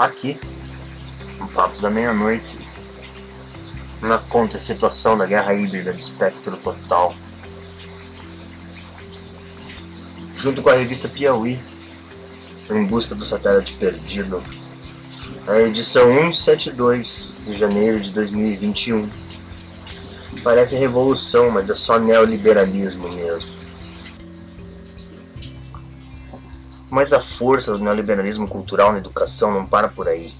aqui, no Papos da Meia-Noite, na contra-efetuação da guerra híbrida de espectro total. Junto com a revista Piauí, em busca do satélite perdido, a edição 172 de janeiro de 2021. Parece revolução, mas é só neoliberalismo mesmo. Mas a força do neoliberalismo cultural na educação não para por aí.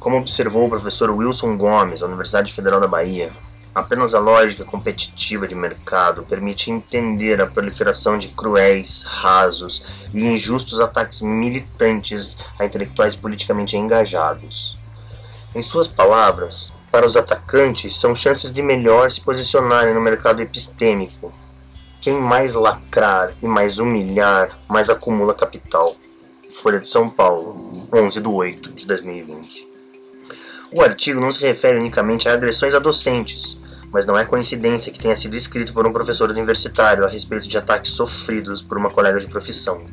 Como observou o professor Wilson Gomes, da Universidade Federal da Bahia, apenas a lógica competitiva de mercado permite entender a proliferação de cruéis, rasos e injustos ataques militantes a intelectuais politicamente engajados. Em suas palavras, para os atacantes são chances de melhor se posicionarem no mercado epistêmico, quem mais lacrar e mais humilhar, mais acumula capital. Folha de São Paulo, 11 de 8 de 2020. O artigo não se refere unicamente a agressões a docentes, mas não é coincidência que tenha sido escrito por um professor universitário a respeito de ataques sofridos por uma colega de profissão.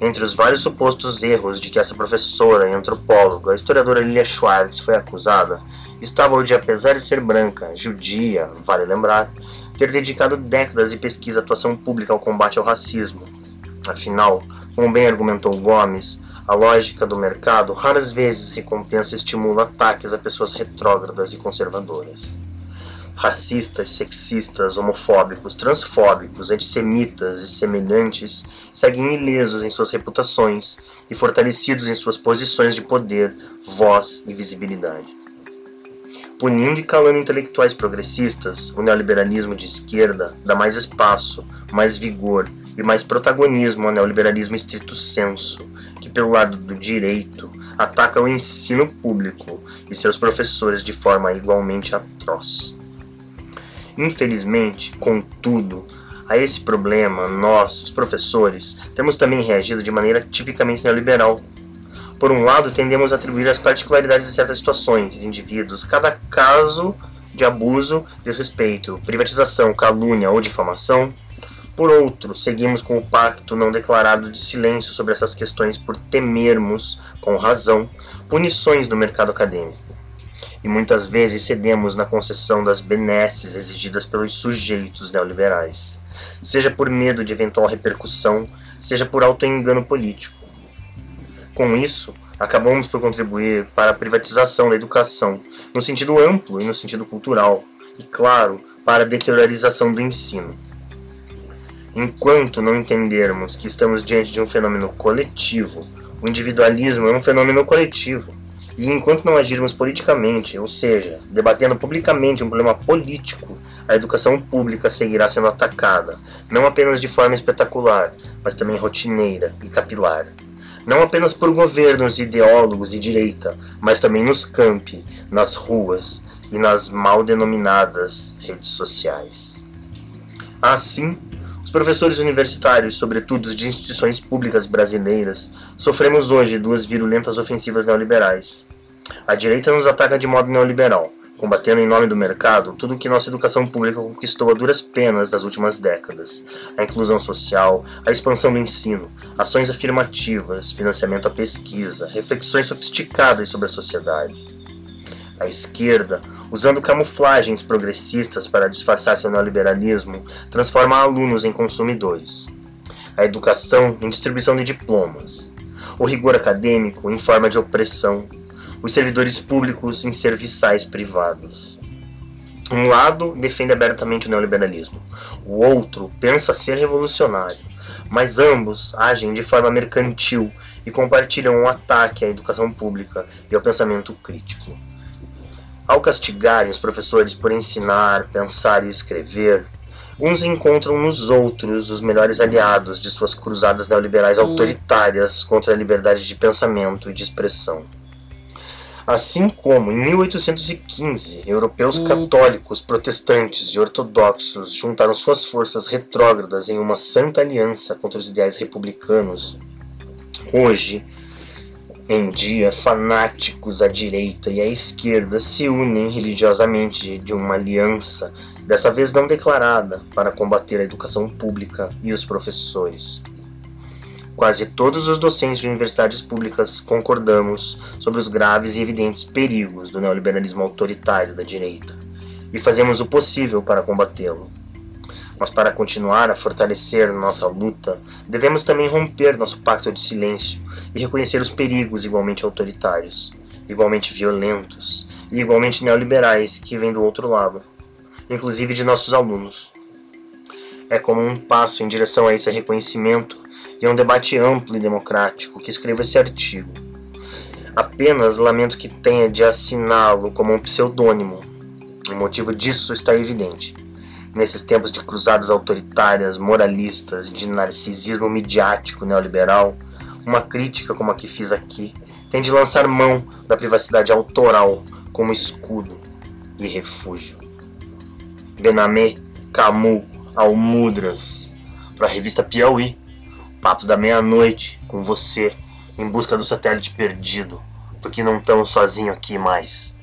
Entre os vários supostos erros de que essa professora e antropóloga, a historiadora Lilia Schwartz, foi acusada, estava o de, apesar de ser branca, judia, vale lembrar, ter dedicado décadas de pesquisa e atuação pública ao combate ao racismo. Afinal, como bem argumentou Gomes, a lógica do mercado raras vezes recompensa e estimula ataques a pessoas retrógradas e conservadoras. Racistas, sexistas, homofóbicos, transfóbicos, antissemitas e semelhantes seguem ilesos em suas reputações e fortalecidos em suas posições de poder, voz e visibilidade. Punindo e calando intelectuais progressistas, o neoliberalismo de esquerda dá mais espaço, mais vigor e mais protagonismo ao neoliberalismo estrito senso, que pelo lado do direito ataca o ensino público e seus professores de forma igualmente atroz. Infelizmente, contudo, a esse problema, nós, os professores, temos também reagido de maneira tipicamente neoliberal, por um lado, tendemos a atribuir as particularidades de certas situações de indivíduos, cada caso de abuso, desrespeito, privatização, calúnia ou difamação. Por outro, seguimos com o pacto não declarado de silêncio sobre essas questões por temermos, com razão, punições no mercado acadêmico. E muitas vezes cedemos na concessão das benesses exigidas pelos sujeitos neoliberais, seja por medo de eventual repercussão, seja por autoengano político. Com isso, acabamos por contribuir para a privatização da educação, no sentido amplo e no sentido cultural, e, claro, para a deteriorização do ensino. Enquanto não entendermos que estamos diante de um fenômeno coletivo, o individualismo é um fenômeno coletivo, e enquanto não agirmos politicamente, ou seja, debatendo publicamente um problema político, a educação pública seguirá sendo atacada, não apenas de forma espetacular, mas também rotineira e capilar não apenas por governos ideólogos de direita, mas também nos campi, nas ruas e nas mal denominadas redes sociais. Assim, os professores universitários, sobretudo de instituições públicas brasileiras, sofremos hoje duas virulentas ofensivas neoliberais. A direita nos ataca de modo neoliberal, combatendo em nome do mercado tudo o que nossa educação pública conquistou a duras penas das últimas décadas: a inclusão social, a expansão do ensino, ações afirmativas, financiamento à pesquisa, reflexões sofisticadas sobre a sociedade. A esquerda, usando camuflagens progressistas para disfarçar seu neoliberalismo, transforma alunos em consumidores. A educação em distribuição de diplomas. O rigor acadêmico em forma de opressão, os servidores públicos em serviçais privados. Um lado defende abertamente o neoliberalismo, o outro pensa ser revolucionário, mas ambos agem de forma mercantil e compartilham um ataque à educação pública e ao pensamento crítico. Ao castigarem os professores por ensinar, pensar e escrever, uns encontram nos outros os melhores aliados de suas cruzadas neoliberais autoritárias contra a liberdade de pensamento e de expressão. Assim como, em 1815, europeus católicos, protestantes e ortodoxos juntaram suas forças retrógradas em uma santa aliança contra os ideais republicanos, hoje em dia, fanáticos à direita e à esquerda se unem religiosamente de uma aliança, dessa vez não declarada, para combater a educação pública e os professores. Quase todos os docentes de universidades públicas concordamos sobre os graves e evidentes perigos do neoliberalismo autoritário da direita e fazemos o possível para combatê-lo. Mas para continuar a fortalecer nossa luta, devemos também romper nosso pacto de silêncio e reconhecer os perigos igualmente autoritários, igualmente violentos e igualmente neoliberais que vêm do outro lado, inclusive de nossos alunos. É como um passo em direção a esse reconhecimento e a um debate amplo e democrático que escrevo esse artigo. Apenas lamento que tenha de assiná-lo como um pseudônimo. O motivo disso está evidente nesses tempos de cruzadas autoritárias, moralistas de narcisismo midiático neoliberal, uma crítica como a que fiz aqui tem de lançar mão da privacidade autoral como escudo e refúgio. Benamé, Camus, Almudras, para a revista Piauí, Papos da Meia-Noite, com você, em busca do satélite perdido, porque não estamos sozinhos aqui mais.